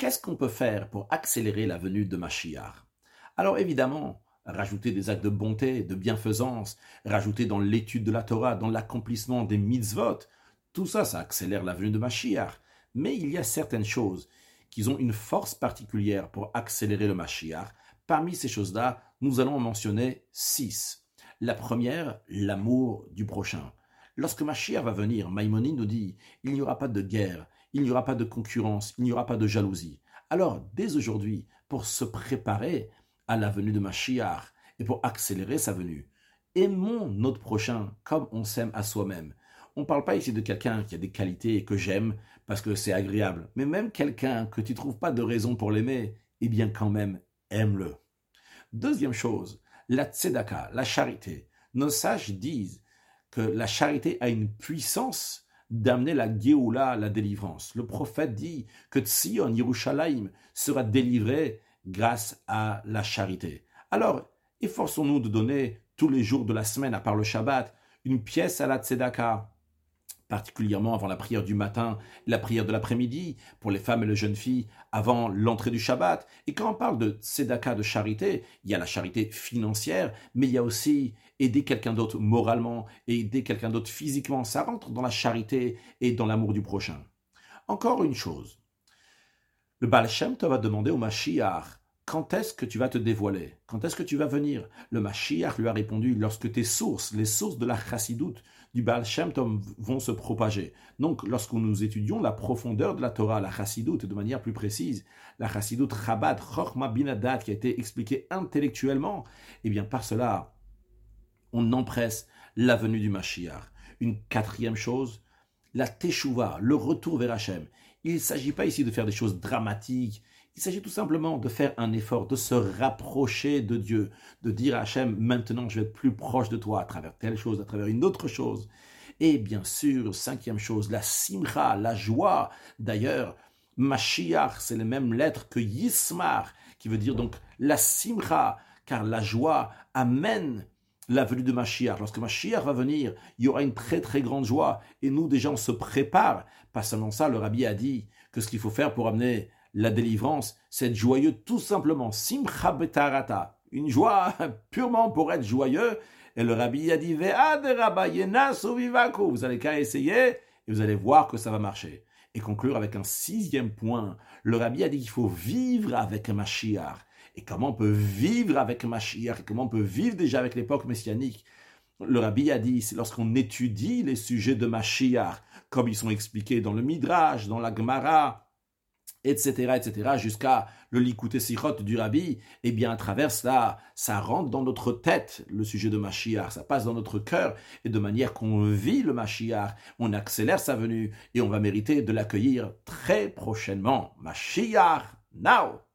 qu'est-ce qu'on peut faire pour accélérer la venue de Mashiach Alors évidemment, rajouter des actes de bonté, de bienfaisance, rajouter dans l'étude de la Torah, dans l'accomplissement des mitzvot, tout ça, ça accélère la venue de Mashiach. Mais il y a certaines choses qui ont une force particulière pour accélérer le Mashiach. Parmi ces choses-là, nous allons en mentionner six. La première, l'amour du prochain. Lorsque Mashiach va venir, Maïmonide nous dit, il n'y aura pas de guerre, il n'y aura pas de concurrence, il n'y aura pas de jalousie. Alors, dès aujourd'hui, pour se préparer à la venue de Mashiach et pour accélérer sa venue, aimons notre prochain comme on s'aime à soi-même. On ne parle pas ici de quelqu'un qui a des qualités que j'aime parce que c'est agréable, mais même quelqu'un que tu trouves pas de raison pour l'aimer, eh bien quand même, aime-le. Deuxième chose, la tzedaka, la charité. Nos sages disent que la charité a une puissance d'amener la Géoula, la délivrance. Le prophète dit que Tzion, Yerushalayim, sera délivré grâce à la charité. Alors, efforçons-nous de donner tous les jours de la semaine, à part le Shabbat, une pièce à la Tzedaka, particulièrement avant la prière du matin, la prière de l'après-midi, pour les femmes et les jeunes filles, avant l'entrée du Shabbat. Et quand on parle de tzedaka, de charité, il y a la charité financière, mais il y a aussi aider quelqu'un d'autre moralement, aider quelqu'un d'autre physiquement. Ça rentre dans la charité et dans l'amour du prochain. Encore une chose. Le Baal Shem va demander au Mashiach quand est-ce que tu vas te dévoiler? Quand est-ce que tu vas venir? Le Mashiach lui a répondu lorsque tes sources, les sources de la chassidoute du Baal Shem vont se propager. Donc, lorsque nous étudions la profondeur de la Torah, la chassidoute, de manière plus précise, la chassidoute Chabad, Chochma Binadat, qui a été expliquée intellectuellement, eh bien, par cela, on empresse la venue du Mashiach. Une quatrième chose, la Teshuvah, le retour vers Hachem. Il ne s'agit pas ici de faire des choses dramatiques, il s'agit tout simplement de faire un effort, de se rapprocher de Dieu, de dire à Hachem, maintenant je vais être plus proche de toi à travers telle chose, à travers une autre chose. Et bien sûr, cinquième chose, la simcha, la joie. D'ailleurs, Mashiach, c'est les mêmes lettres que Yismar, qui veut dire donc la simcha, car la joie amène la venue de Mashiach. Lorsque Mashiach va venir, il y aura une très très grande joie. Et nous, déjà, on se prépare. Pas seulement ça, le rabbi a dit que ce qu'il faut faire pour amener la délivrance, c'est joyeux tout simplement. Simcha betarata. Une joie purement pour être joyeux. Et le rabbi a dit, vous allez qu'à essayer et vous allez voir que ça va marcher. Et conclure avec un sixième point. Le rabbi a dit qu'il faut vivre avec Mashiach. Et comment on peut vivre avec Mashiach, comment on peut vivre déjà avec l'époque messianique? Le rabbi a dit, c'est lorsqu'on étudie les sujets de Mashiach, comme ils sont expliqués dans le Midrash, dans la Gemara, etc., etc., jusqu'à le Likuté Sichot du Rabbi, eh bien, à travers cela, ça rentre dans notre tête, le sujet de Mashiach, ça passe dans notre cœur, et de manière qu'on vit le Mashiach, on accélère sa venue, et on va mériter de l'accueillir très prochainement. Mashiach, now!